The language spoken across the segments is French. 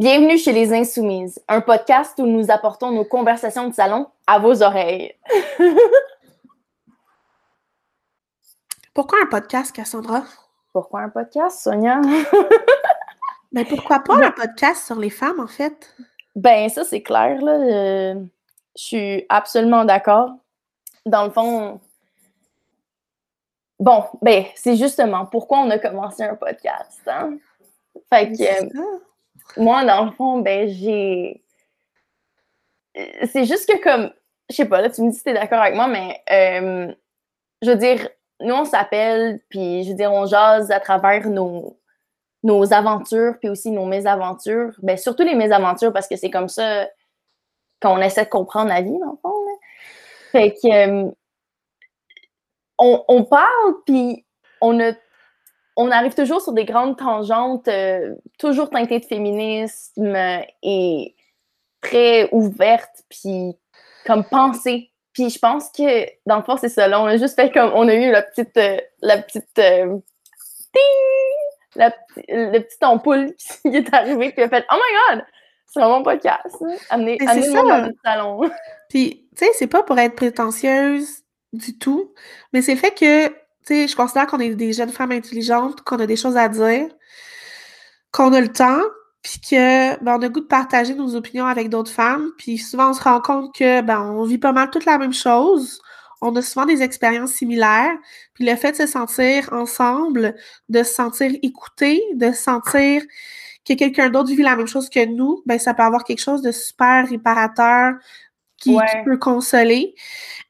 Bienvenue chez Les Insoumises, un podcast où nous apportons nos conversations de salon à vos oreilles. Pourquoi un podcast, Cassandra? Pourquoi un podcast, Sonia? ben pourquoi pas un podcast sur les femmes, en fait? Ben, ça, c'est clair, là. Euh, je suis absolument d'accord. Dans le fond, bon, ben, c'est justement pourquoi on a commencé un podcast, hein? Fait que, moi, dans le fond, ben, j'ai. C'est juste que, comme, je sais pas, là, tu me dis si t'es d'accord avec moi, mais euh, je veux dire, nous, on s'appelle, puis je veux dire, on jase à travers nos, aventures, puis aussi nos mésaventures. Ben, surtout les mésaventures, parce que c'est comme ça qu'on essaie de comprendre la vie, dans le fond. Fait que. Euh, on, on, parle, puis on a on arrive toujours sur des grandes tangentes, euh, toujours teintées de féminisme et très ouvertes, puis comme pensée. Puis je pense que, dans le fond, c'est ça. Là, on a juste fait comme, on a eu la petite, euh, la petite, euh, ting, la, le petit ampoule qui est arrivé, puis a fait, oh my god, c'est vraiment pas podcast. Hein. Amenez, amenez-moi dans le salon. Puis, tu sais, c'est pas pour être prétentieuse du tout, mais c'est fait que je considère qu'on est des jeunes femmes intelligentes, qu'on a des choses à dire, qu'on a le temps, puis que ben, on a le goût de partager nos opinions avec d'autres femmes. Puis souvent, on se rend compte que ben, on vit pas mal toute la même chose. On a souvent des expériences similaires. Puis le fait de se sentir ensemble, de se sentir écouté, de se sentir que quelqu'un d'autre vit la même chose que nous, ben ça peut avoir quelque chose de super réparateur, qui, peut consoler.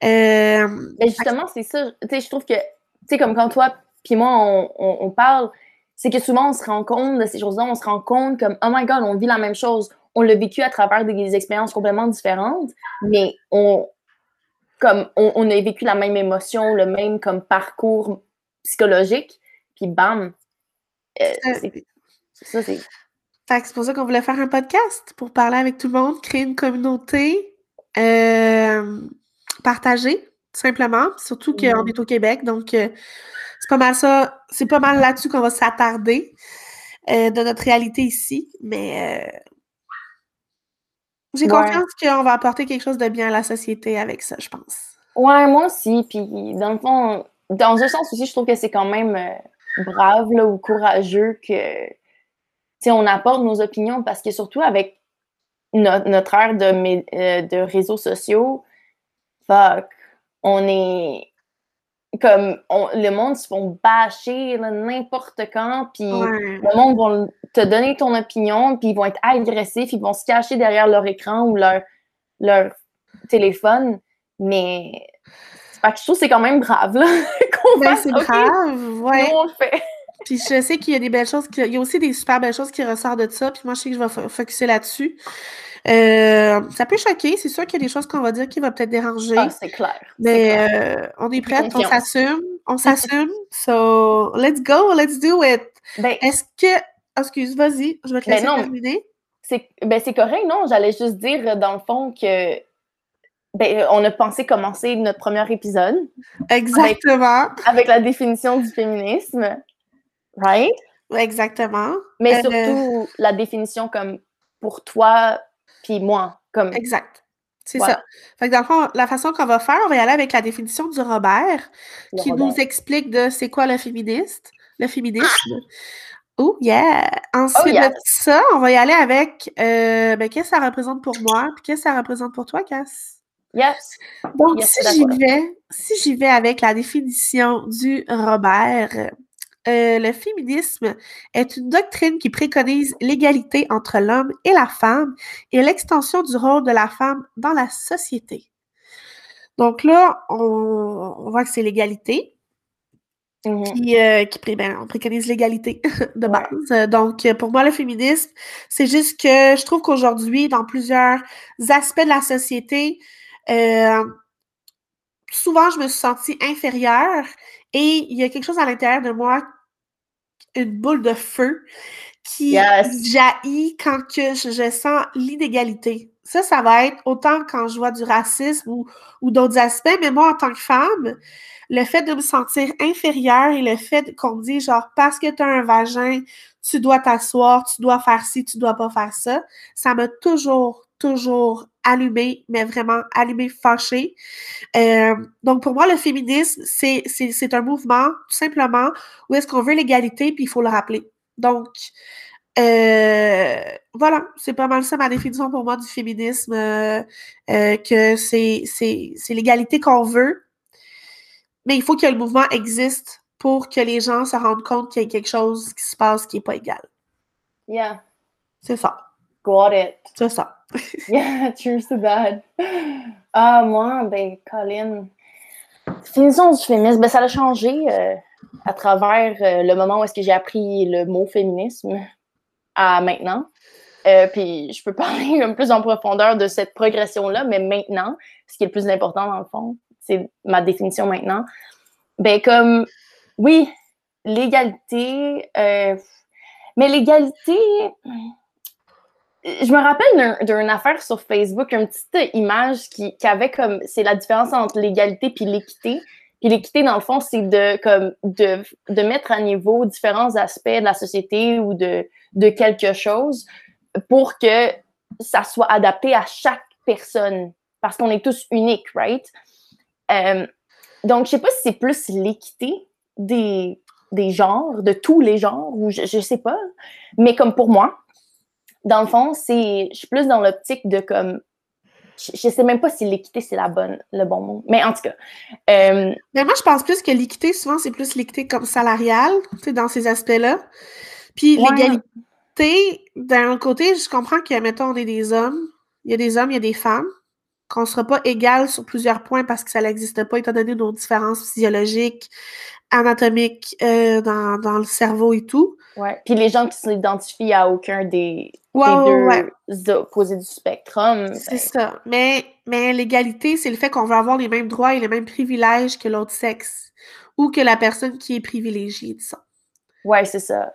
Euh, ben, justement, c'est ça. Tu sais, je trouve que sais, comme quand toi puis moi, on, parle, c'est que souvent, on se rend compte de ces choses-là, on se rend compte comme, oh my God, on vit la même chose. On l'a vécu à travers des, expériences complètement différentes, mais on, comme, on, a vécu la même émotion, le même comme parcours psychologique, puis bam. Euh, c'est ça, c'est... C'est pour ça qu'on voulait faire un podcast, pour parler avec tout le monde, créer une communauté, euh, partager simplement. Surtout qu'on est au Québec, donc euh, c'est pas mal ça. C'est pas mal là-dessus qu'on va s'attarder euh, de notre réalité ici. Mais euh, j'ai confiance qu'on va apporter quelque chose de bien à la société avec ça, je pense. Ouais, moi aussi. Puis dans le fond, dans un sens aussi, je trouve que c'est quand même brave ou courageux que on apporte nos opinions parce que surtout avec notre, notre ère de, de réseaux sociaux, fuck, on est comme le monde se font bâcher n'importe quand, puis le monde va te donner ton opinion, puis ils vont être agressifs, ils vont se cacher derrière leur écran ou leur, leur téléphone, mais je trouve que c'est quand même brave là, qu'on ben, C'est grave, ouais. on le fait. Puis je sais qu'il y a des belles choses, il y a aussi des super belles choses qui ressortent de ça, puis moi je sais que je vais focuser là-dessus. Euh, ça peut choquer, c'est sûr qu'il y a des choses qu'on va dire qui vont peut-être déranger. Ah, c'est clair. Mais euh, on est prête, on s'assume, on s'assume. so, let's go, let's do it. Ben Est-ce que. Excuse, vas-y, je vais te ben laisser terminer. Ben c'est correct, non? J'allais juste dire, dans le fond, que. Ben, on a pensé commencer notre premier épisode. Exactement. Avec, la définition du féminisme. Right? Exactement. Mais euh, surtout, la définition comme pour toi, puis moi. Comme... Exact. C'est ça. Fait que dans le fond, la façon qu'on va faire, on va y aller avec la définition du Robert, qui nous explique de c'est quoi le féministe, le féminisme. Oh yeah! Ensuite oh, de ça, on va y aller avec euh, ben, qu'est-ce que ça représente pour moi, puis qu'est-ce que ça représente pour toi, Cass? Yes. Donc, si j'y vais, si j'y vais avec la définition du Robert, euh, le féminisme est une doctrine qui préconise l'égalité entre l'homme et la femme et l'extension du rôle de la femme dans la société. Donc là, on, voit que c'est l'égalité. Mmh qui, euh, ben, on préconise l'égalité de base. Donc, pour moi, le féminisme, c'est juste que je trouve qu'aujourd'hui, dans plusieurs aspects de la société, euh, souvent, je me suis sentie inférieure et il y a quelque chose à l'intérieur de moi, une boule de feu qui jaillit quand que je, sens l'inégalité. Ça, ça va être autant quand je vois du racisme ou, ou d'autres aspects, mais moi, en tant que femme, le fait de me sentir inférieure et le fait qu'on me dise, genre, parce que tu as un vagin, tu dois t'asseoir, tu dois faire ci, tu dois pas faire ça. Ça m'a toujours, toujours allumé, mais vraiment allumé, fâché. Euh, donc, pour moi, le féminisme, c'est un mouvement, tout simplement, où est-ce qu'on veut l'égalité, puis il faut le rappeler. Donc, euh, voilà, c'est pas mal ça ma définition pour moi du féminisme, euh, que c'est l'égalité qu'on veut, mais il faut que le mouvement existe pour que les gens se rendent compte qu'il y a quelque chose qui se passe qui n'est pas égal. Yeah. C'est ça. Got it. C'est ça. yeah, true to that. Ah, moi, ben, Colin, définition du féminisme, ben, ça a changé euh, à travers euh, le moment où est-ce que j'ai appris le mot féminisme à maintenant. Euh, puis je peux parler un peu plus en profondeur de cette progression-là, mais maintenant, ce qui est le plus important dans le fond, c'est ma définition maintenant. Ben, comme oui, l'égalité. Mais l'égalité. Je me rappelle d'une affaire sur Facebook, une petite image qui, avait comme. C'est la différence entre l'égalité puis l'équité. Puis l'équité, dans le fond, c'est de, comme, de, de mettre à niveau différents aspects de la société ou de, de quelque chose pour que ça soit adapté à chaque personne. Parce qu'on est tous uniques, right? Euh, donc, je sais pas si c'est plus l'équité des, des genres, de tous les genres, ou je, ne sais pas. Mais comme pour moi, dans le fond, c'est, je suis plus dans l'optique de comme, je, ne sais même pas si l'équité c'est la bonne, le bon mot. Mais en tout cas. Euh, mais moi, je pense plus que l'équité, souvent, c'est plus l'équité comme salariale, tu sais, dans ces aspects-là. Puis l'égalité, d'un côté, je comprends que, mettons, on est des hommes, il y a des hommes, il y a des femmes qu'on ne sera pas égal sur plusieurs points parce que ça n'existe pas, étant donné nos différences physiologiques, anatomiques euh, dans, dans, le cerveau et tout. Ouais. Puis les gens qui s'identifient à aucun des, deux opposés du spectrum. C'est ben ça. Mais, mais l'égalité, c'est le fait qu'on veut avoir les mêmes droits et les mêmes privilèges que l'autre sexe ou que la personne qui est privilégiée, disons. Ouais, c'est ça.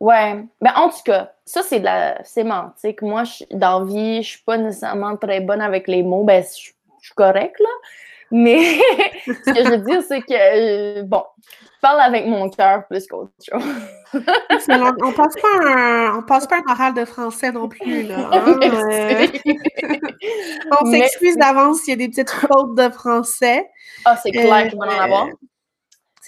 Ouais. Mais en tout cas, ça, c'est de la sémantique. Moi, je, dans vie, je suis pas nécessairement très bonne avec les mots. Ben, je, suis correcte, là. Mais ce que je veux dire, c'est que, euh, bon, je parle avec mon cœur plus qu'autre chose. on, passe pas un, on passe pas un oral de français non plus, là. Hein, euh. on s'excuse d'avance s'il y a des petites fautes de français. Ah, c'est clair qu'il va en avoir. Euh,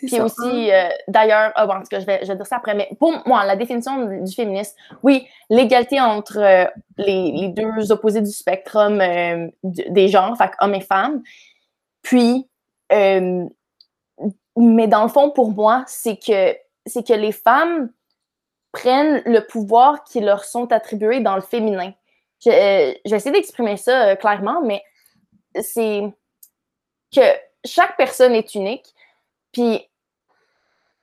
puis aussi, euh, d'ailleurs, ah, bon, en tout cas, je vais, je vais dire ça après, mais pour moi, la définition du féminisme, oui, l'égalité entre euh, les, les, deux opposés du spectre euh, des genres, fait hommes et femmes. Puis, mais dans le fond, pour moi, c'est que, c'est que les femmes prennent le pouvoir qui leur sont attribués dans le féminin. Je, je essayer d'exprimer ça clairement, mais c'est que chaque personne est unique puis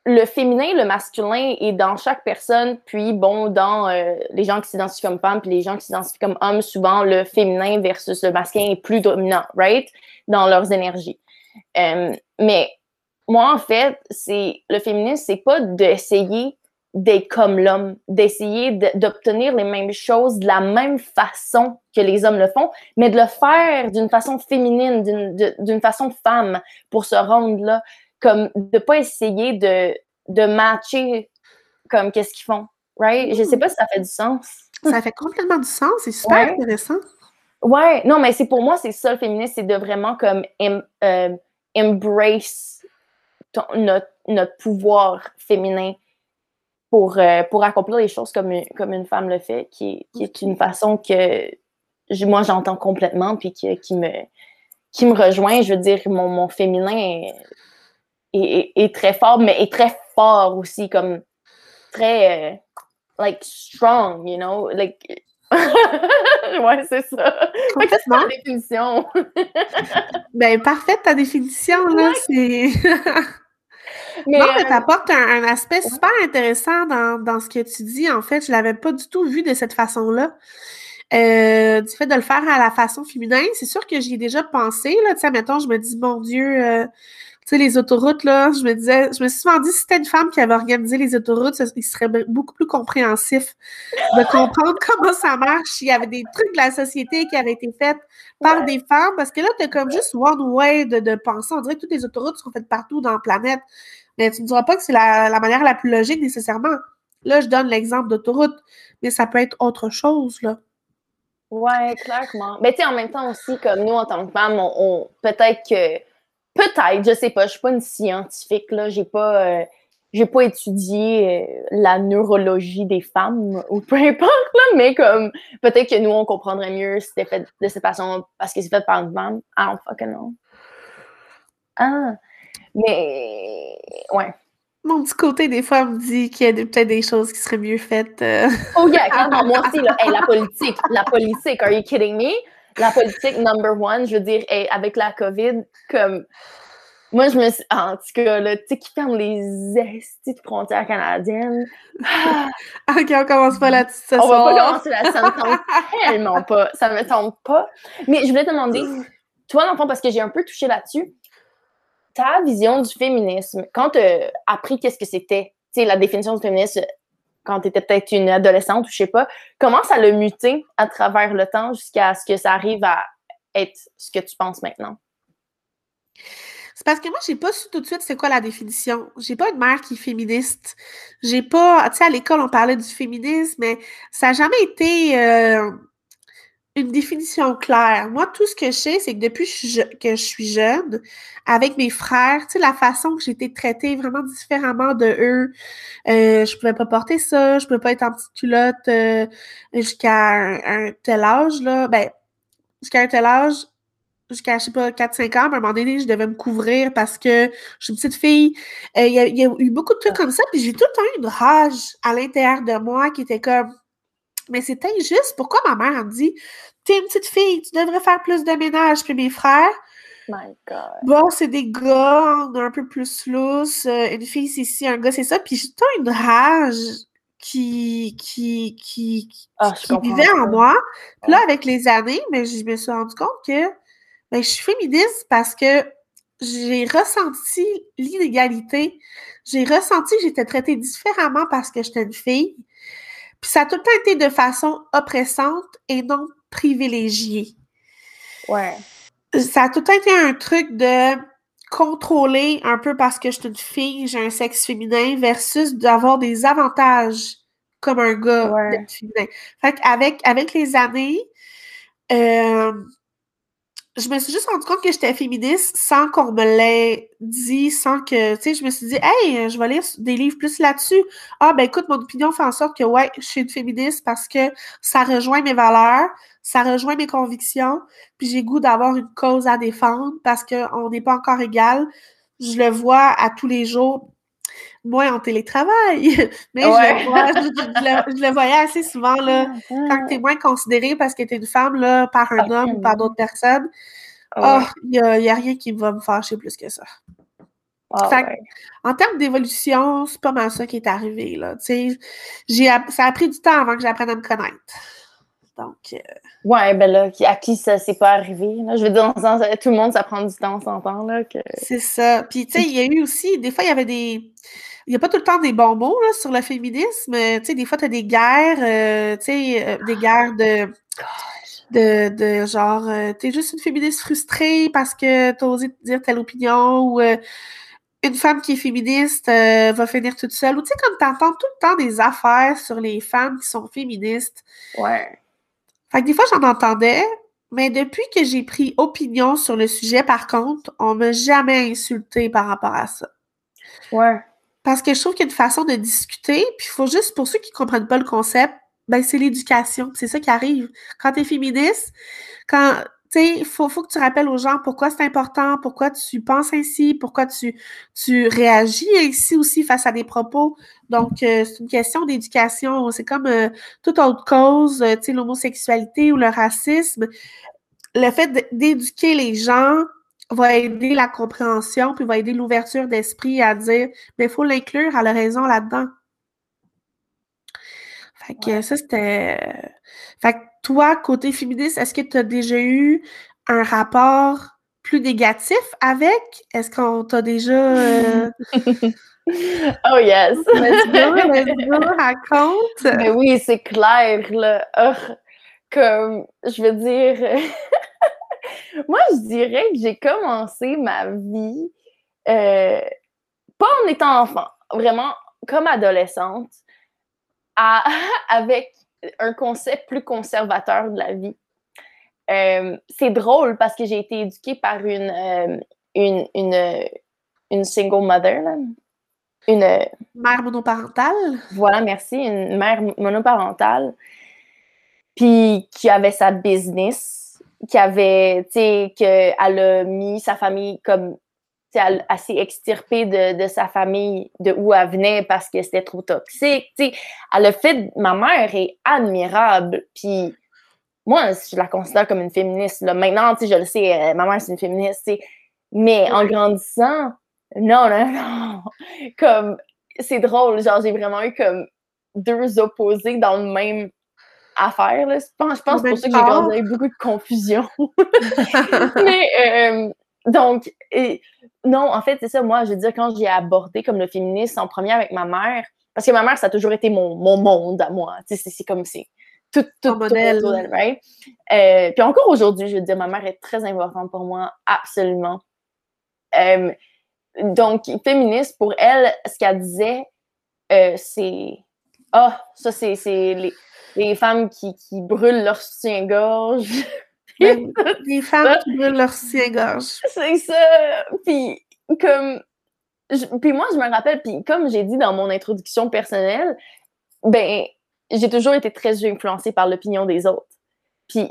le féminin le masculin est dans chaque personne, puis bon, dans euh, les gens qui s'identifient comme femmes, puis les gens qui s'identifient comme hommes, souvent le féminin versus le masculin est plus dominant, right? Dans leurs énergies. Euh, mais moi, en fait, c'est le féminisme, c'est pas d'essayer d'être comme l'homme, d'essayer d'obtenir les mêmes choses de la même façon que les hommes le font, mais de le faire d'une façon féminine, d'une façon femme pour se rendre là comme de pas essayer de, de matcher comme qu'est-ce qu'ils font. Right? Je sais pas si ça fait du sens. Ça fait complètement du sens, c'est super intéressant. Ouais, non, mais c'est pour moi, c'est ça le féminisme, c'est de vraiment comme euh, embrace notre, notre, pouvoir féminin pour, euh, pour accomplir les choses comme, comme une femme le fait, qui, qui est une façon que moi j'entends complètement puis qui, qui, me, qui me rejoint. Je veux dire, mon, mon féminin est, très fort, mais est très fort aussi, comme très, euh, like, strong, you know? Like, ouais, c'est ça. Complètement. la définition. ben, parfaite ta définition, là. C'est. Mais, non, mais euh, t'apportes un, aspect super intéressant dans, dans, ce que tu dis. En fait, je l'avais pas du tout vu de cette façon-là. Euh, du fait de le faire à la façon féminine, c'est sûr que j'y ai déjà pensé. Là, tu sais, mettons, je me dis, mon Dieu, sais, les autoroutes, là, je me disais, je me suis souvent dit, si c'était une femme qui avait organisé les autoroutes, il serait beaucoup plus compréhensif de comprendre comment ça marche, s'il y avait des trucs de la société qui avaient été faits par des femmes, parce que là, tu comme juste one way de, de, penser. On dirait que toutes les autoroutes sont faites partout dans la planète. Mais tu ne diras pas que c'est la, la, manière la plus logique nécessairement. Là, je donne l'exemple d'autoroute, mais ça peut être autre chose, là. Ouais, clairement. Mais tu sais, en même temps aussi, comme nous, en tant que femmes, on, peut-être que. Peut-être, je sais pas, je suis pas une scientifique, là. J'ai pas. Euh, j'ai pas étudié euh, la neurologie des femmes ou peu importe, là, mais comme peut-être que nous, on comprendrait mieux si c'était fait de cette façon parce que c'est fait par une femme. I don't fucking know. Ah, mais ouais. Mon petit côté, des fois, me dit qu'il y a peut-être des choses qui seraient mieux faites. Euh. Oh yeah, moi aussi, là, la politique, la politique, are you kidding me? La politique number one, je veux dire, avec la COVID, comme moi, je me suis. En tout cas, là, tu sais, qui ferme les estis de frontières canadiennes? Ah! ok, on commence pas là-dessus. On va pas commencer là, ça me tombe tellement pas. Ça me tombe pas. Mais je voulais te demander, toi, dans parce que j'ai un peu touché là-dessus, ta vision du féminisme, quand tu as appris qu'est-ce que c'était, tu sais, la définition du féminisme quand tu étais peut-être une adolescente ou je sais pas, comment ça l'a muté à travers le temps jusqu'à ce que ça arrive à être ce que tu penses maintenant? C'est parce que moi, j'ai pas su tout de suite c'est quoi la définition. J'ai pas une mère qui est féministe. J'ai pas. Tu sais, à l'école, on parlait du féminisme, mais ça n'a jamais été euh, une définition claire. Moi, tout ce que je sais, c'est que depuis que je suis jeune, avec mes frères, tu sais, la façon que j'ai été traitée vraiment différemment de eux, euh, je pouvais pas porter ça, je pouvais pas être en petite culotte euh, jusqu'à un, un, tel âge, là. Ben, jusqu'à un tel âge, jusqu'à, je sais pas, 4-5 ans, à un moment donné, je devais me couvrir parce que je suis une petite fille. Euh, il y, a eu beaucoup de trucs comme ça, puis j'ai tout le temps eu une rage à l'intérieur de moi qui était comme, mais c'est injuste. Pourquoi ma mère me dit, t'es une petite fille, tu devrais faire plus de ménage, puis mes frères, My God. Bon, c'est des gars, on un peu plus loose. Euh, une fille, c'est ci, un gars, c'est ça. Puis j'ai tout une rage qui, qui, qui, qui, ah, vivait en moi. Puis là, avec les années, mais je me suis rendu compte que ben, je suis féministe parce que j'ai ressenti l'inégalité. J'ai ressenti que j'étais traitée différemment parce que j'étais une fille. Puis ça a tout le temps été de façon oppressante et non privilégiée. Ouais. Ça a tout le temps été un truc de contrôler un peu parce que je suis une fille, j'ai un sexe féminin, versus d'avoir des avantages comme un gars féminin. Fait qu'avec avec les années, euh, je me suis juste rendu compte que j'étais féministe sans qu'on me l'ait dit, sans que, tu sais, je me suis dit, hey, je vais lire des livres plus là-dessus. Ah, ben écoute, mon opinion fait en sorte que, ouais, je suis une féministe parce que ça rejoint mes valeurs, ça rejoint mes convictions, puis j'ai goût d'avoir une cause à défendre parce qu'on n'est pas encore égal. Je le vois à tous les jours, moins en télétravail, mais je, le vois, je, le, voyais assez souvent là, quand tu es moins considérée parce que tu es une femme là, par un homme ou par d'autres personnes. Oh, il n'y a, rien qui va me fâcher plus que ça. En termes d'évolution, c'est pas mal ça qui est arrivé. Là. J'ai, ça a pris du temps avant que j'apprenne à me connaître. Donc. Euh, ouais, ben là, à qui ça s'est pas arrivé? Je veux dire, dans le sens, tout le monde, ça prend du temps, on s'entend. Là, que... C'est ça. Puis, tu sais, il y a eu aussi, des fois, il y avait des il n'y a pas tout le temps des bons mots là, sur le féminisme. Tu sais, des fois, tu as des guerres, euh, tu sais, euh, des guerres de, de, de genre, euh, tu es juste une féministe frustrée parce que tu as osé dire telle opinion ou une femme qui est féministe va finir toute seule. Ou tu sais, comme tu entends tout le temps des affaires sur les femmes qui sont féministes. Ouais. Fait que des fois, j'en entendais, mais depuis que j'ai pris opinion sur le sujet, par contre, on m'a jamais insulté par rapport à ça. Ouais. Parce que je trouve qu'il y a une façon de discuter, puis il faut juste, pour ceux qui ne comprennent pas le concept, ben c'est l'éducation. C'est ça qui arrive. Quand tu es féministe, quand il faut, faut que tu rappelles aux gens pourquoi c'est important, pourquoi tu penses ainsi, pourquoi tu, tu réagis ainsi aussi face à des propos. Donc, euh, c'est une question d'éducation. C'est comme euh, toute autre cause, euh, l'homosexualité ou le racisme. Le fait d'éduquer les gens va aider la compréhension, puis va aider l'ouverture d'esprit à dire, mais il faut l'inclure, elle a raison là-dedans. Fait que ça, c'était. Fait que toi, côté féministe, est-ce que tu as déjà eu un rapport plus négatif avec? Est-ce qu'on t'a déjà. Euh, oh yes! raconte! Mais oui, c'est clair, là. comme, je veux dire. Moi, je dirais que j'ai commencé ma vie euh, pas en étant enfant, vraiment comme adolescente. avec un concept plus conservateur de la vie. Euh, c'est drôle parce que j'ai été éduquée par une, euh, une, une, une, single mother, une mère monoparentale? Voilà, merci, une mère monoparentale, puis qui avait sa business, qui avait, tu sais, qu'elle a mis sa famille comme elle, s'est extirpée de, de, sa famille, de où elle venait parce que c'était trop toxique. sais, Elle a fait. Ma mère est admirable. Puis moi, je la considère comme une féministe. Là. Maintenant, je le sais, euh, ma mère, c'est une féministe. Mais en grandissant, non, non, non. Comme, c'est drôle. Genre, j'ai vraiment eu comme deux opposés dans le même affaire. Là. Je pense, je pense pour ça que j'ai grandi avec beaucoup de confusion. Mais, euh, donc, et, non, en fait, c'est ça. Moi, je veux dire, quand j'ai abordé comme le féminisme en premier avec ma mère, parce que ma mère, ça a toujours été mon, mon monde à moi. C'est comme c'est tout, tout, modèle. Tout right? Euh, puis encore aujourd'hui, je veux dire, ma mère est très importante pour moi, absolument. Euh, donc, féministe, pour elle, ce qu'elle disait, euh, c'est Ah, ça, c'est les, les, femmes qui, qui brûlent leur soutien-gorge. les ben, femmes qui brûlent leur soutien-gorge. C'est ça. Puis, comme. puis moi, je me rappelle, puis comme j'ai dit dans mon introduction personnelle, ben, j'ai toujours été très influencée par l'opinion des autres. Puis,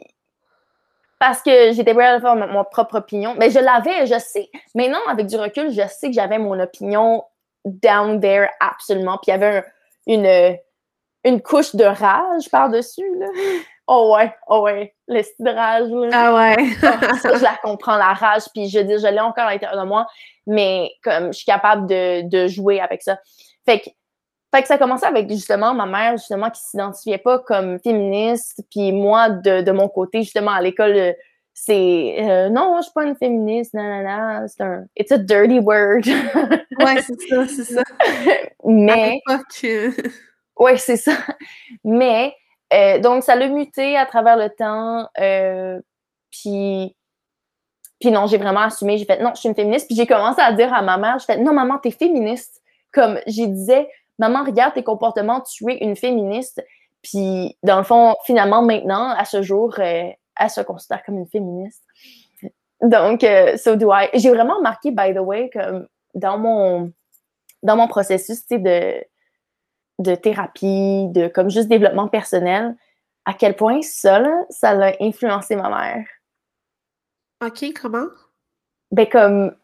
parce que j'étais prête à faire mon, propre opinion. Mais je l'avais, je sais. Maintenant, avec du recul, je sais que j'avais mon opinion down there absolument. Puis il y avait une, une couche de rage par-dessus. Oh ouais, oh ouais, le style de rage. Ah ouais. Ah, ça, je la comprends, la rage. Puis je dis, je l'ai encore à l'intérieur de moi, mais comme je suis capable de, de jouer avec ça. Fait que fait que ça a commencé avec justement ma mère, justement, qui s'identifiait pas comme féministe, puis moi, de, de mon côté, justement, à l'école, c'est euh, non, je suis pas une féministe, nanana, c'est un it's a dirty word. ouais, c'est ça, c'est ça. Mais ouais, c'est ça. Mais euh, donc ça l'a muté à travers le temps, puis puis non, j'ai vraiment assumé, j'ai fait non, je suis une féministe, puis j'ai commencé à dire à ma mère, j'ai fait non maman, t'es féministe. Comme j'ai disais maman, regarde tes comportements, tu es une féministe. Puis, dans le fond, finalement, maintenant, à ce jour, euh, elle se considère comme une féministe. Donc, euh, so do I. J'ai vraiment remarqué, by the way, que dans mon, dans mon processus de, de thérapie, de comme juste développement personnel, à quel point ça, ça a influencé ma mère. OK, comment? Ben, comme,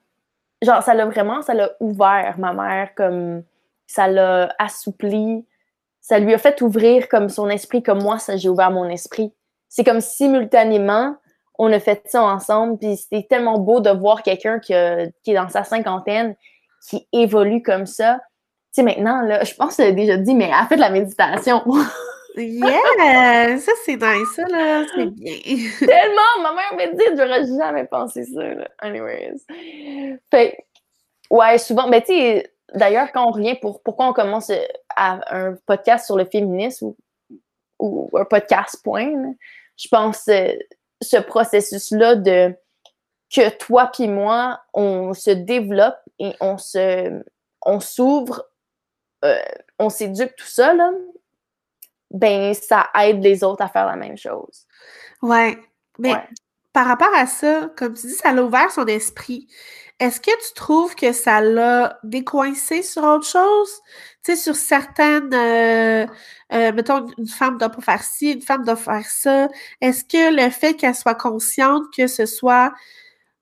genre, ça l'a vraiment, ça l'a ouvert ma mère, comme, ça l'a assoupli, ça lui a fait ouvrir comme son esprit, comme moi, ça j'ai ouvert mon esprit. C'est comme simultanément, on a fait ça ensemble, puis c'était tellement beau de voir quelqu'un qui, qui, est dans sa cinquantaine, qui évolue comme ça. Tu sais, maintenant, là, je pense que j'ai déjà dit, mais elle fait de la méditation. yeah! Ça, c'est nice, ça, là. C'est bien. Tellement! Ma mère m'a dit, j'aurais jamais pensé ça, là. Anyways. Fait, ouais, souvent, mais tu sais, D'ailleurs, quand on revient pour pourquoi on commence euh, un podcast sur le féminisme ou, un podcast point, je pense euh, ce processus-là de que toi puis moi, on se développe et on se on s'ouvre, euh, on s'éduque tout ça, là, ben ça aide les autres à faire la même chose. Ouais. Mais par rapport à ça, comme tu dis, ça a ouvert son esprit. Est-ce que tu trouves que ça l'a décoincé sur autre chose? Tu sais, sur certaines, euh, euh, mettons, une femme doit pas faire ci, une femme doit faire ça. Est-ce que le fait qu'elle soit consciente que ce soit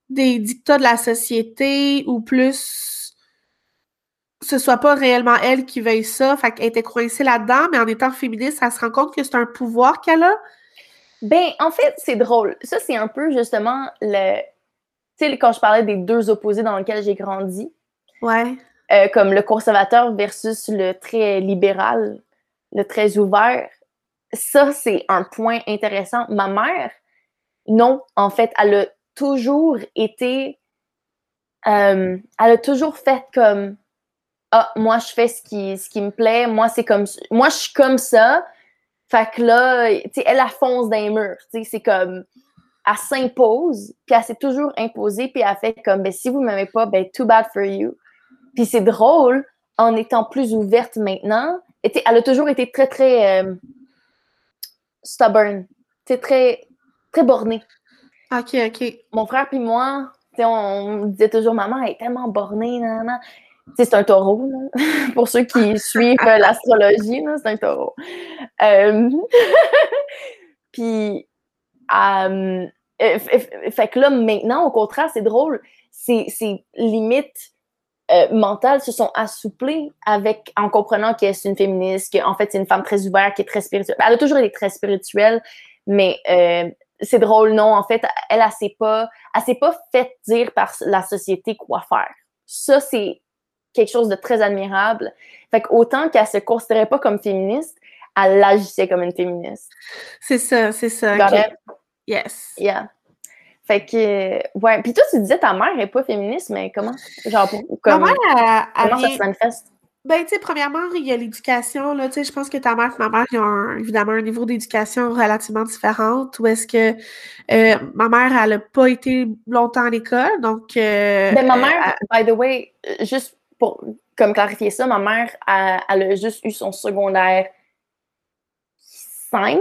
des dictats de la société ou plus ce soit pas réellement elle qui veuille ça, fait qu'elle était coincée là-dedans, mais en étant féministe, elle se rend compte que c'est un pouvoir qu'elle a? Ben, en fait, c'est drôle. Ça, c'est un peu justement le tu sais, quand je parlais des deux opposés dans lesquels j'ai grandi, ouais. Euh, comme le conservateur versus le très libéral, le très ouvert, ça, c'est un point intéressant. Ma mère, non, en fait, elle a toujours été. Euh, elle a toujours fait comme Ah, moi, je fais ce qui, ce qui me plaît, moi, c'est comme moi, je suis comme ça. Fait que là, tu sais, elle, a fonce dans les murs. Tu sais, c'est comme elle s'impose, puis elle s'est toujours imposée, puis elle fait comme, ben, si vous ne m'aimez pas, ben, too bad for you. Puis c'est drôle, en étant plus ouverte maintenant, elle a toujours été très, très euh, stubborn. C'est très, très bornée. OK, OK. Mon frère puis moi, on, disait toujours, maman, elle est tellement bornée, c'est un taureau, pour ceux qui suivent l'astrologie, c'est un taureau. Euh, puis, euh, fait que là, maintenant, au contraire, c'est drôle, ces, limites euh, mentales se sont assouplées avec, en comprenant que c'est une féministe, qu'en fait, c'est une femme très ouverte, qui est très spirituelle. Elle a toujours été très spirituelle, mais c'est drôle, non, en fait, elle, elle, s'est pas, elle s'est pas fait dire par la société quoi faire. Ça, c'est quelque chose de très admirable. Fait autant qu'elle se considérait pas comme féministe, elle agissait comme une féministe. C'est ça, c'est ça. Yes. Yeah. Fait que, ouais. Puis toi, tu disais ta mère n'est pas féministe, mais comment? Genre, comment ça se manifeste? Ben, tu sais, premièrement, il y a l'éducation, là, tu sais, je pense que ta mère et ma mère, ils ont évidemment un niveau d'éducation relativement différent, où est-ce que euh, ma mère, elle n'a pas été longtemps à l'école, donc... Euh, ben, ma mère, by the way, juste pour comme clarifier ça, ma mère, elle, a juste eu son secondaire 5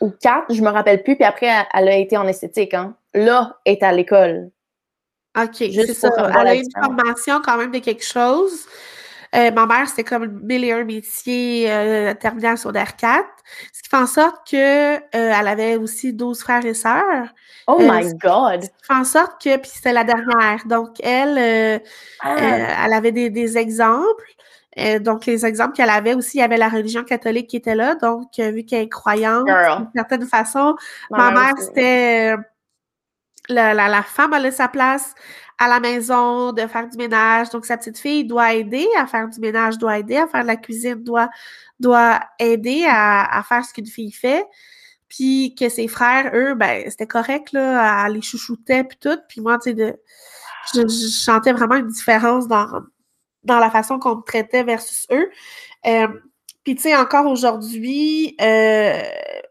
ou 4, je me rappelle plus, puis après, elle, a été en esthétique, hein. Là, elle est à l'école. OK, c'est ça. Elle a eu une formation quand même de quelque chose. Euh, ma mère, c'était comme mille et un métiers euh, terminal sur r 4, ce qui fait en sorte qu'elle euh, avait aussi 12 frères et sœurs. Oh euh, my God! Ce qui fait en sorte que, puis c'était la dernière, donc elle, ah. elle avait des, des exemples. donc, les exemples qu'elle avait aussi, il y avait la religion catholique qui était là. Donc, vu qu'elle est croyante, d'une certaine façon, ma, mère, c'était la, la, la, femme elle a sa place à la maison, de faire du ménage. Donc, sa petite fille doit aider à faire du ménage, doit aider à faire de la cuisine, doit, doit aider à, faire ce qu'une fille fait. Puis que ses frères, eux, ben, c'était correct, là, à les chouchouter puis tout. Puis moi, tu sais, de, je, sentais vraiment une différence dans, dans la façon qu'on me traitait versus eux. Euh, puis, tu sais, encore aujourd'hui, euh,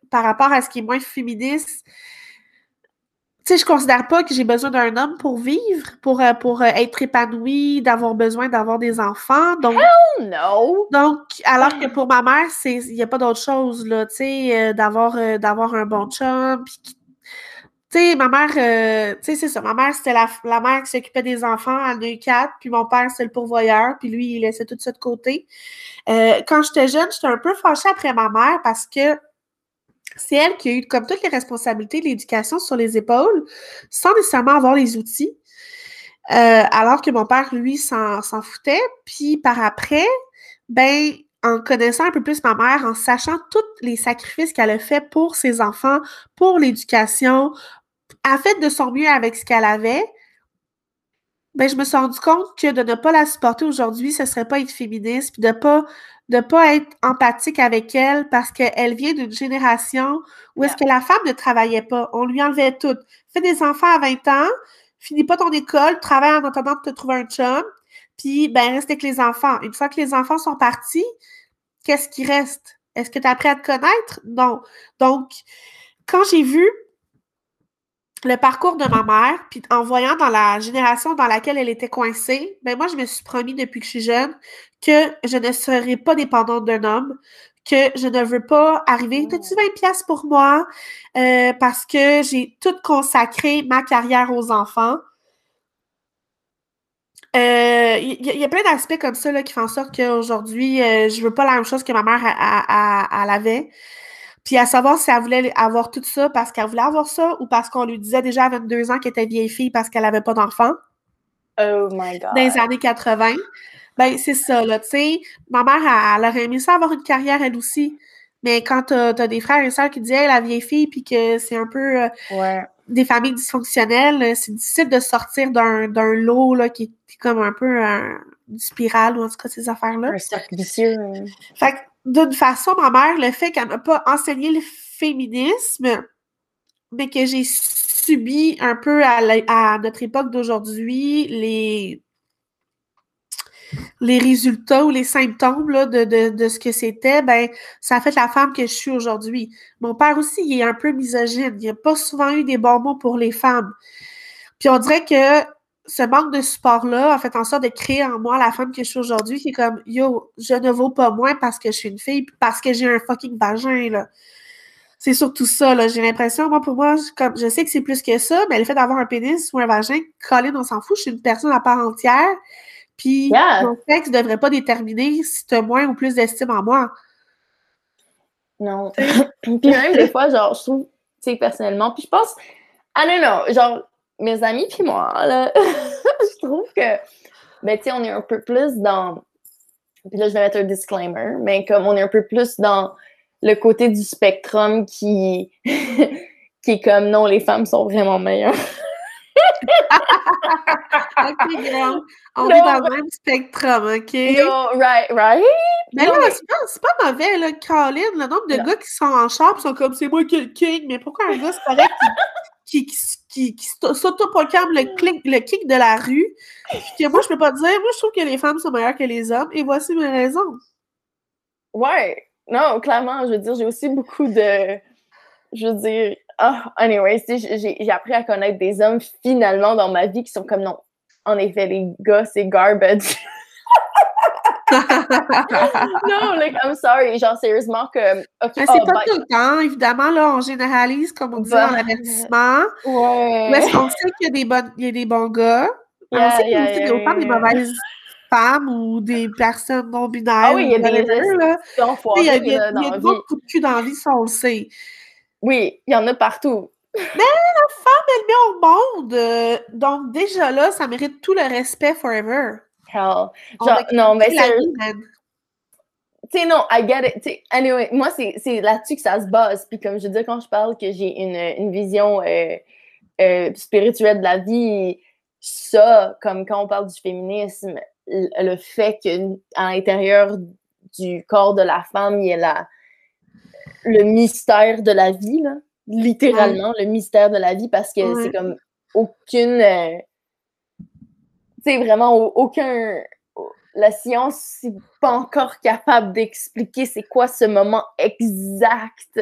par rapport à ce qui est moins féministe, tu sais, je considère pas que j'ai besoin d'un homme pour vivre, pour, euh, pour euh, être épanouie, d'avoir besoin d'avoir des enfants. Donc, Hell no! Donc, alors que pour ma mère, il n'y a pas d'autre chose, là, tu sais, euh, d'avoir d'avoir un bon chum. tu sais, ma mère, tu sais, c'est ça. Ma mère, c'était la, la mère qui s'occupait des enfants, a eu quatre, puis mon père, c'est le pourvoyeur, puis lui, il laissait tout ça de côté. quand j'étais jeune, j'étais un peu fâchée après ma mère parce que c'est elle qui a eu comme toutes les responsabilités de l'éducation sur les épaules, sans nécessairement avoir les outils. Euh, alors que mon père, lui, s'en foutait. Puis par après, ben, en connaissant un peu plus ma mère, en sachant tous les sacrifices qu'elle a fait pour ses enfants, pour l'éducation, a fait de son mieux avec ce qu'elle avait, ben, je me suis rendu compte que de ne pas la supporter aujourd'hui, ce serait pas être féministe, puis de pas de pas être empathique avec elle parce qu'elle vient d'une génération où est-ce que la femme ne travaillait pas. On lui enlevait tout. Fais des enfants à 20 ans, finis pas ton école, travaille en attendant de te trouver un chum, puis ben reste avec les enfants. Une fois que les enfants sont partis, qu'est-ce qui reste? Est-ce que tu as appris à te connaître? Non. Donc, quand j'ai vu le parcours de ma mère, puis en voyant dans la génération dans laquelle elle était coincée, ben moi, je me suis promis depuis que je suis jeune que je ne serai pas dépendante d'un homme, que je ne veux pas arriver, oh. as-tu 20 pièces pour moi? Euh, parce que j'ai tout consacré ma carrière aux enfants. Il euh, y, a plein d'aspects comme ça là, qui font en sorte qu'aujourd'hui, euh, je veux pas la même chose que ma mère elle avait. Puis à savoir si elle voulait avoir tout ça parce qu'elle voulait avoir ça ou parce qu'on lui disait déjà à 22 ans qu'elle était vieille fille parce qu'elle n'avait pas d'enfant. Oh my God. Dans les années 80. Ben, c'est ça, là, tu sais. Ma mère, elle, aurait aimé ça avoir une carrière, elle aussi. Mais quand t'as as des frères et sœurs qui disent hey, la vieille fille, puis que c'est un peu euh, des familles dysfonctionnelles, c'est difficile de sortir d'un lot là, qui est comme un peu un, une spirale, ou en tout cas ces affaires-là. Un cercle vicieux. Fait que d'une façon, ma mère, le fait qu'elle n'a pas enseigné le féminisme, mais que j'ai subi un peu à, notre époque d'aujourd'hui les, résultats ou les symptômes de, ce que c'était, ben, ça a fait la femme que je suis aujourd'hui. Mon père aussi, il est un peu misogyne. Il n'a pas souvent eu des bons mots pour les femmes. Puis on dirait que ce manque de support-là a fait en sorte de créer en moi la femme que je suis aujourd'hui, qui est comme Yo, je ne vaux pas moins parce que je suis une fille, parce que j'ai un fucking vagin, là. C'est surtout ça, là. J'ai l'impression, moi, pour moi, comme je sais que c'est plus que ça, mais le fait d'avoir un pénis ou un vagin, Colin, on s'en fout, je suis une personne à part entière. Puis mon sexe ne devrait pas déterminer si tu as moins ou plus d'estime en moi. Non. puis même des fois, genre, je trouve, tu sais, personnellement, puis je pense, ah non, non, genre, mes amis puis moi, là, je trouve que, ben, tu sais, on est un peu plus dans, puis là, je vais mettre un disclaimer, mais comme on est un peu plus dans le côté du spectrum qui, qui est comme, non, les femmes sont vraiment meilleures. ok, girl. On est dans le même spectrum, OK? No, right, right? Mais là, c'est pas, mauvais, là, Colin. Le nombre de gars qui sont en char sont comme c'est moi qui le king, mais pourquoi un gars, c'est pareil, qui, qui, qui, s'autoproclame le, le kick de la rue? que moi, je peux pas dire, moi, je trouve que les femmes sont meilleures que les hommes, et voici mes raisons. Ouais. Non, clairement, je veux dire, j'ai aussi beaucoup de. Je veux dire, ah, anyway, j'ai appris à connaître des hommes finalement dans ma vie qui sont comme non. En effet, les gars, c'est garbage. non, like, I'm sorry. Genre, sérieusement, que. Okay, c'est oh, pas tout le temps, évidemment, là, on généralise, comme on dit dans l'avertissement. Ouais. Est-ce qu'on sait qu'il y, a des bonnes, il y a des bons gars? on sait qu'il y a aussi autant des mauvaises femmes ou des personnes non binaires. Ah oui, il y a des là. Il y a, y a, y a beaucoup de cul dans la vie, ça, on le sait. Oui, il y en a partout. Mais la femme, elle met au monde. Euh, donc, déjà là, ça mérite tout le respect forever. Hell. Genre, non, mais c'est. Tu sais, non, I get it. anyway, moi, c'est là-dessus que ça se base. Puis, comme je dis, quand je parle que j'ai une, une, vision euh, euh, spirituelle de la vie, ça, comme quand on parle du féminisme, le, fait qu'à l'intérieur du corps de la femme, il y a la le mystère de la vie, là. littéralement, le mystère de la vie, parce que c'est comme aucune. Tu sais, vraiment aucun. La science n'est pas encore capable d'expliquer c'est quoi ce moment exact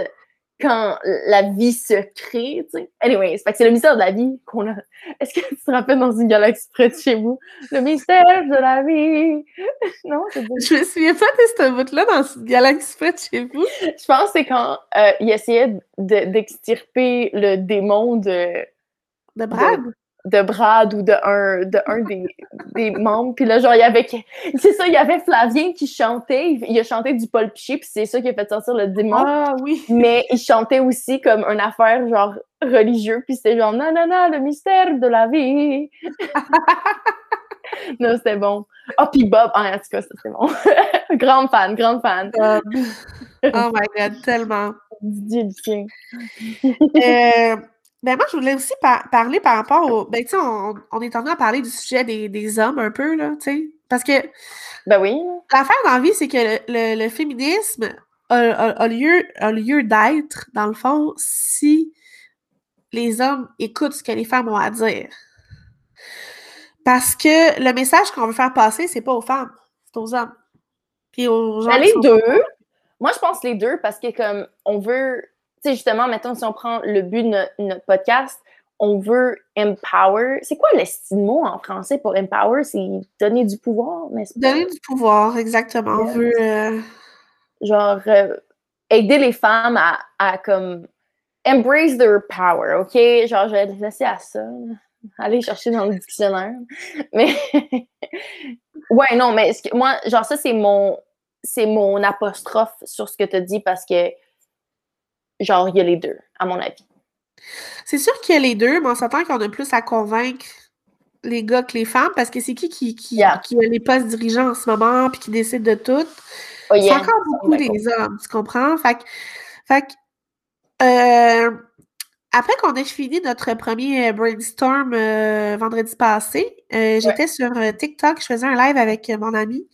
quand la vie se crée, tu sais. Anyways, c'est le mystère de la vie qu'on a. Est-ce que tu te rappelles dans une galaxie près de chez vous? Le mystère de la vie! non? Je me souviens pas de ce bout-là dans une galaxie près de chez vous. Je pense que c'est quand euh, il essayait d'extirper le démon de... De Brad? de Brad ou de un, de un des, des membres. Puis là, genre, il y avait. C'est ça, il y avait Flavien qui chantait. Il a chanté du Paul Piché, puis c'est ça qui a fait sortir le démon. Ah oui. Mais il chantait aussi comme une affaire, genre, religieux. Puis c'était genre, non, non, non, le mystère de la vie. non, c'était bon. Oh, puis Bob, ah, en tout cas, c'était bon. grande fan, grande fan. oh my God, tellement. Didier Lucien. euh, ben moi, je voulais aussi parler par rapport au. Ben, tu sais, on, on, est en train de parler du sujet des, des hommes un peu, là, tu sais. Parce que. Ben oui. L'affaire dans la vie, c'est que le, le, féminisme a, a, lieu, a lieu d'être, dans le fond, si les hommes écoutent ce que les femmes ont à dire. Parce que le message qu'on veut faire passer, c'est pas aux femmes, c'est aux hommes. Puis aux gens. Ben, les deux. Moi, je pense les deux parce que, comme, on veut sais, justement, mettons, si on prend le but de notre, podcast, on veut empower. C'est quoi le mot en français pour empower? C'est donner du pouvoir, mais Donner du pouvoir, exactement. On veut. Euh, genre, euh, aider les femmes à, à, comme embrace their power, OK? Genre, je vais laisser à ça. Aller chercher dans le dictionnaire. Mais. ouais, non, mais moi, genre, ça, c'est mon. C'est mon apostrophe sur ce que tu as dit parce que genre, il y a les deux, à mon avis. C'est sûr qu'il y a les deux, mais on s'entend qu'on a plus à convaincre les gars que les femmes, parce que c'est qui qui, qui, a les postes dirigeants en ce moment, puis qui décide de tout? Oh, c'est encore beaucoup des hommes, tu comprends? Fait que, fait euh, après qu'on ait fini notre premier brainstorm euh, vendredi passé, euh, j'étais sur TikTok, je faisais un live avec mon ami.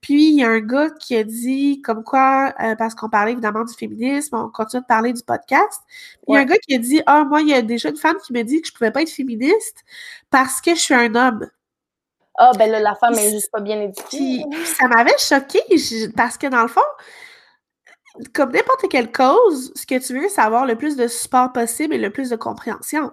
Puis, il y a un gars qui a dit, comme quoi, euh, parce qu'on parlait évidemment du féminisme, on continue de parler du podcast. Il y a un gars qui a dit, ah, moi, il y a déjà une femme qui m'a dit que je pouvais pas être féministe parce que je suis un homme. Ah, ben là, la femme est juste pas bien éduquée. ça m'avait choqué parce que dans le fond, comme n'importe quelle cause, ce que tu veux, c'est avoir le plus de support possible et le plus de compréhension.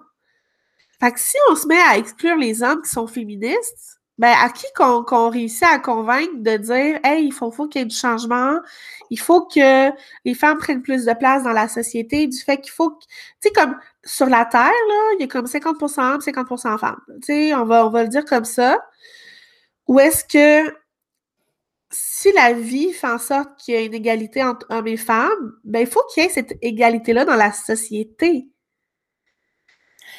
Fait que si on se met à exclure les hommes qui sont féministes, ben à qui qu'on réussit à convaincre de dire Hey, il faut, qu'il y ait du changement, il faut que les femmes prennent plus de place dans la société, du fait qu'il faut Tu sais, comme sur la Terre, là, il y a comme 50% hommes, 50% femmes. Tu sais, on va, on va le dire comme ça. Ou est-ce que si la vie fait en sorte qu'il y a une égalité entre hommes et femmes, ben il faut qu'il y ait cette égalité-là dans la société.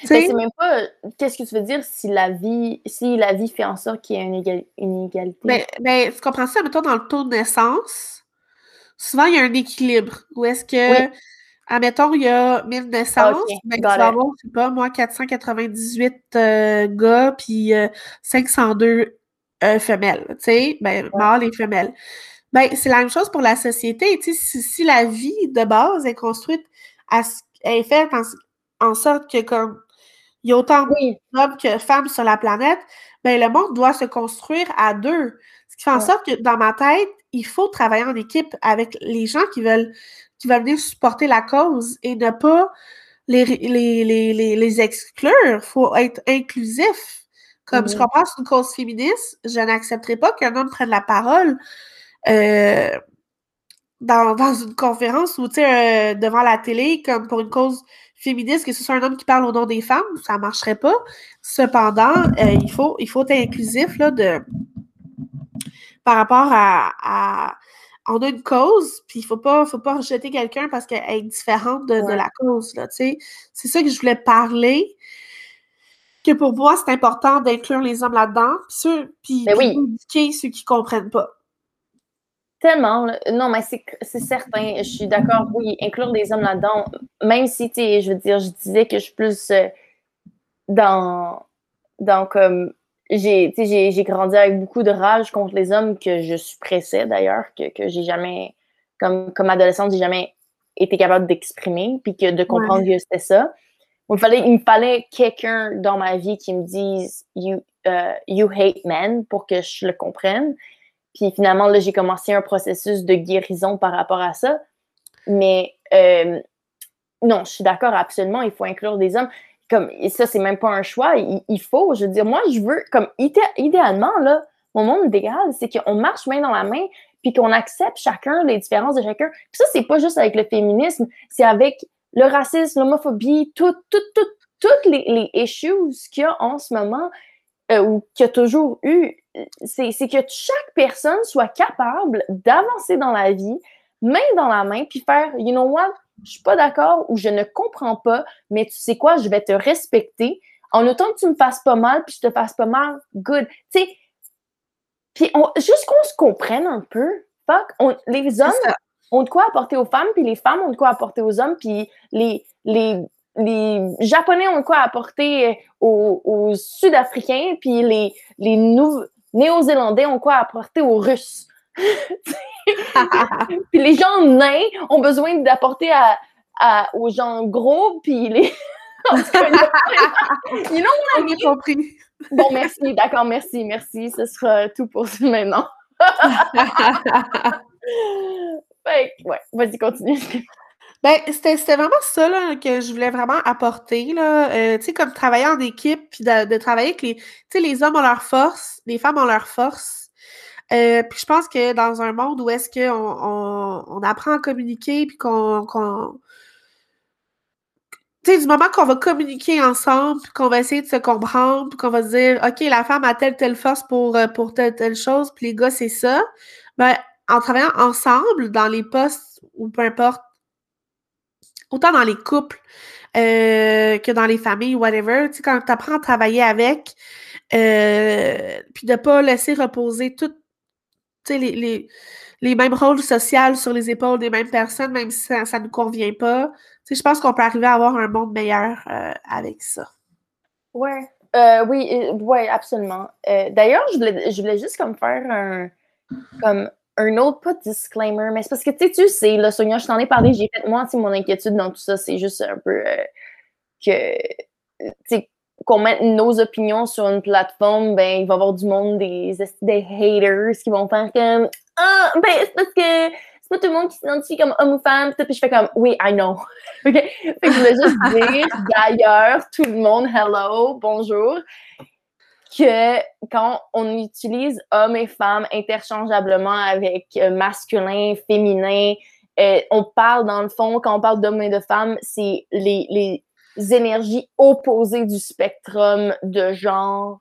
Ben, c'est même pas. Qu'est-ce que tu veux dire si la vie, si la vie fait en sorte qu'il y ait une, égalité? Ben, ben, tu comprends ça, mettons, dans le taux de naissance, souvent il y a un équilibre. Où est-ce que, admettons, il y a 1000 naissances, ben, tu vas avoir, je sais pas, moi, 498 euh, gars, puis 502 euh, euh, femelles, tu sais, ben, mâles et femelles. Ben, c'est la même chose pour la société, tu sais, si, la vie de base est construite, à, est faite en, sorte que comme il y a autant d'hommes que femmes sur la planète, ben, le monde doit se construire à deux. Ce qui fait en sorte que dans ma tête, il faut travailler en équipe avec les gens qui veulent, qui veulent venir supporter la cause et ne pas les, les, les, les exclure. Il faut être inclusif. Comme je comprends, c'est une cause féministe, je n'accepterai pas qu'un homme prenne la parole euh, dans, une conférence ou euh, devant la télé, comme pour une cause féministe, que ce soit un homme qui parle au nom des femmes, ça ne marcherait pas. Cependant, euh, il, faut, il faut être inclusif là, de, par rapport à, on a une cause, puis il ne faut pas, faut pas rejeter quelqu'un parce qu'elle est différente de, la cause. C'est ça que je voulais parler que pour moi, c'est important d'inclure les hommes là-dedans, puis ben oui. ceux qui comprennent pas. Tellement. Non, mais c'est certain. Je suis d'accord. Oui, inclure des hommes là-dedans, même si, tu je veux dire, je disais que je suis plus euh, dans, dans comme. J'ai grandi avec beaucoup de rage contre les hommes que je suppressais d'ailleurs, que, que j'ai jamais, comme, comme adolescente, j'ai jamais été capable d'exprimer, puis que de comprendre que c'était ça. Il, fallait, il me fallait quelqu'un dans ma vie qui me dise you, uh, you hate men pour que je le comprenne. Puis finalement, là, j'ai commencé un processus de guérison par rapport à ça. Mais euh, non, je suis d'accord, absolument, il faut inclure des hommes. Comme ça, c'est même pas un choix. Il, faut, je veux dire, moi, je veux, comme idéalement, là, mon monde idéal, c'est qu'on marche main dans la main, puis qu'on accepte chacun les différences de chacun. Puis ça, c'est pas juste avec le féminisme, c'est avec le racisme, l'homophobie, toutes les, les issues qu'il y a en ce moment euh, ou qu'il y a toujours eu, c'est que chaque personne soit capable d'avancer dans la vie, main dans la main, puis faire, you know what, je suis pas d'accord ou je ne comprends pas, mais tu sais quoi, je vais te respecter. En autant que tu me fasses pas mal, puis je te fasse pas mal, good. Tu sais, puis juste qu'on se comprenne un peu, fuck, les hommes ont de quoi apporter aux femmes, puis les femmes ont de quoi apporter aux hommes, puis les, les, les Japonais ont quoi apporter aux, aux Sud-Africains, puis les, les Néo-Zélandais ont quoi apporter aux Russes. puis les gens nains ont besoin d'apporter à, à, aux gens gros, puis les... Ils compris. bon, merci, d'accord, merci, merci. Ce sera tout pour maintenant. ouais, vas-y, continue. Ben, c'était vraiment ça que je voulais vraiment apporter. Là. Euh, tu sais, comme travailler en équipe, puis de, travailler avec les. Tu sais, les hommes ont leur force, les femmes ont leur force. Euh, puis je pense que dans un monde où est-ce qu'on on, apprend à communiquer, puis qu'on. tu sais, du moment qu'on va communiquer ensemble, puis qu'on va essayer de se comprendre, puis qu'on va se dire, OK, la femme a telle, telle force pour, euh, pour telle, telle chose, puis les gars, c'est ça. Ben, en travaillant ensemble dans les postes ou peu importe, autant dans les couples euh, que dans les familles, whatever, tu sais, quand tu apprends à travailler avec, euh, puis de ne pas laisser reposer tout, les, les, les, mêmes rôles sociaux sur les épaules des mêmes personnes, même si ça ne nous convient pas. Tu sais, je pense qu'on peut arriver à avoir un monde meilleur euh, avec ça. Ouais. oui, ouais, absolument. D'ailleurs, je voulais, je voulais juste comme faire un, comme un autre, pas disclaimer, mais c'est parce que tu sais, tu sais, là, Sonia, je t'en ai parlé, j'ai fait moi, mon inquiétude dans tout ça, c'est juste un peu euh, que, tu sais, qu'on mette nos opinions sur une plateforme, ben, il va y avoir du monde, des, des haters qui vont faire comme, ah, ben, c'est parce que c'est pas tout le monde qui s'identifie comme homme ou femme. Puis je fais comme, oui, I know. OK? Fait que je voulais juste dire, d'ailleurs, tout le monde, hello, bonjour, que quand on utilise homme et femme interchangeablement avec euh, masculin, féminin, euh, on parle dans le fond, quand on parle d'homme et de femme, c'est les, les énergies opposées du spectrum de genre.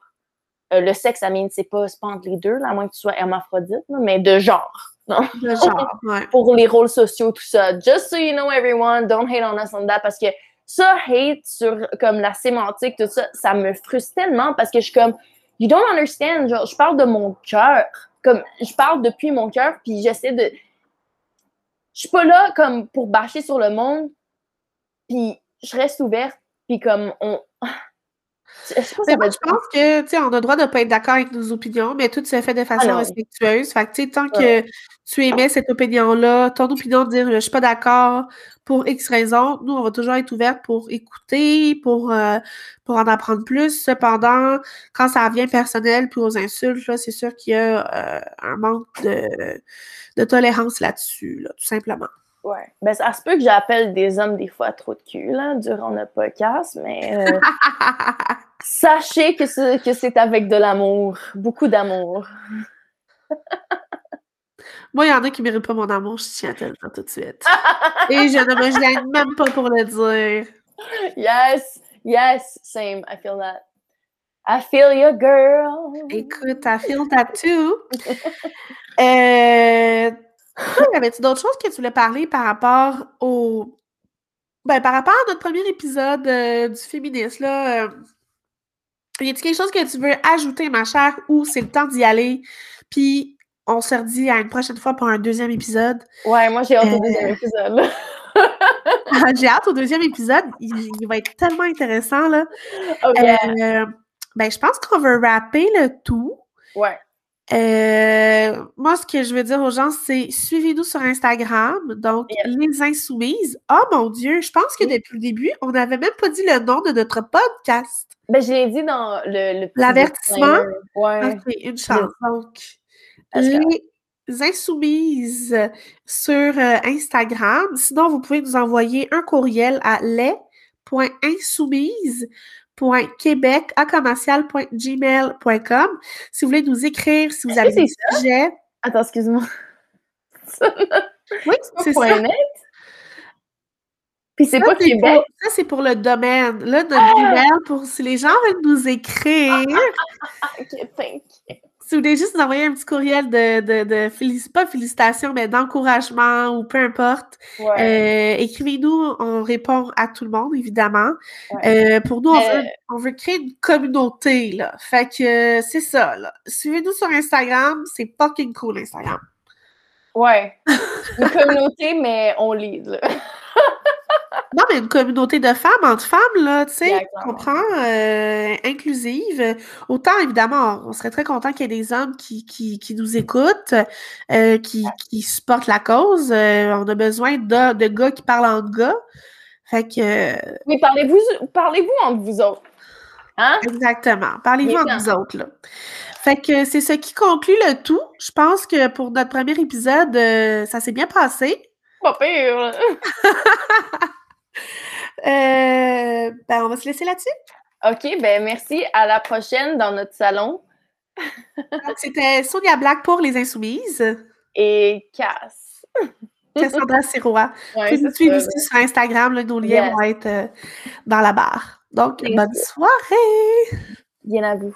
Euh, le sexe, ça c'est pas, pas entre les deux, à moins que tu sois hermaphrodite, mais de genre. Non? De genre, ouais. Pour les rôles sociaux, tout ça. Just so you know, everyone, don't hate on us on that, parce que ça, hate sur comme la sémantique, tout ça, ça me frustre tellement parce que je suis comme, you don't understand, genre, je parle de mon cœur. Comme, je parle depuis mon cœur, puis j'essaie de. Je suis pas là comme pour bâcher sur le monde, puis je reste ouverte, puis comme on. Je, moi, je pense que, tu sais, on a le droit de ne pas être d'accord avec nos opinions, mais tout se fait de façon respectueuse. Fait que, tu sais, tant que tu émets cette opinion-là, ton opinion de dire je suis pas d'accord pour X raison, nous, on va toujours être ouverte pour écouter, pour, euh, pour en apprendre plus. Cependant, quand ça vient personnel puis aux insultes, là, c'est sûr qu'il y a euh, un manque de, de tolérance là-dessus, là, tout simplement. Ouais. Ben, ça se peut que j'appelle des hommes des fois trop de cul, là, durant le podcast, mais euh, sachez que c'est, que c'est avec de l'amour. Beaucoup d'amour. Moi, il y en a qui ne méritent pas mon amour, je tiens à te le dire tout de suite. Et je ne me gêne même pas pour le dire. Yes, yes, same. I feel that. I feel your girl. Écoute, I feel that too. euh, y avait-tu d'autres choses que tu voulais parler par rapport au. Ben, par rapport à notre premier épisode euh, du féminisme, là. Euh, y a-t-il quelque chose que tu veux ajouter, ma chère, ou c'est le temps d'y aller? Puis on se redit à une prochaine fois pour un deuxième épisode? Ouais, moi j'ai hâte au deuxième euh, épisode. J'ai hâte au deuxième épisode. Il, va être tellement intéressant, là. ben, je pense qu'on va rapper le tout. Ouais. Euh, moi, ce que je veux dire aux gens, c'est suivez-nous sur Instagram, donc Les Insoumises. Oh mon Dieu, je pense que depuis le début, on n'avait même pas dit le nom de notre podcast. Ben, je l'ai dit dans le. L'avertissement? Ouais. Ok, une chance. Donc, Les Insoumises sur euh, Instagram. Sinon, vous pouvez nous envoyer un courriel à les.insoumises commercial.gmail.com. Si vous voulez nous écrire, si vous avez des sujets. Attends, excuse-moi. oui, c'est ça. Net? Puis c'est pas Québec. ça, c'est pour le domaine. Là, notre ah! pour si les gens veulent nous écrire. ok, thank you si vous voulez juste nous envoyer un petit courriel de, de, de pas félicitations, mais d'encouragement ou peu importe, euh, écrivez-nous, on répond à tout le monde, évidemment. Euh, pour nous, on veut, créer une communauté, là. Fait que c'est ça, là. Suivez-nous sur Instagram, c'est fucking cool, Instagram. Ouais. Une communauté, mais on lit, là. Non, mais une communauté de femmes entre femmes, là, tu sais, comprends, euh, inclusive. Autant, évidemment, on serait très content qu'il y ait des hommes qui, qui, qui nous écoutent, euh, qui, qui supportent la cause. Euh, on a besoin de, de gars qui parlent entre gars. Fait que. Mais parlez-vous parlez-vous entre vous autres. Hein? Exactement. Parlez-vous entre vous autres, là. Fait que c'est ce qui conclut le tout. Je pense que pour notre premier épisode, ça s'est bien passé. Pas pire. Euh, ben, on va se laisser là-dessus. OK, ben merci. À la prochaine dans notre salon. C'était Sonia Black pour Les Insoumises. Et Cass. Cassandra Sirois. Ouais, nous suivre aussi sur Instagram. nos liens vont être euh, dans la barre. Donc, bonne soirée! Bien à vous.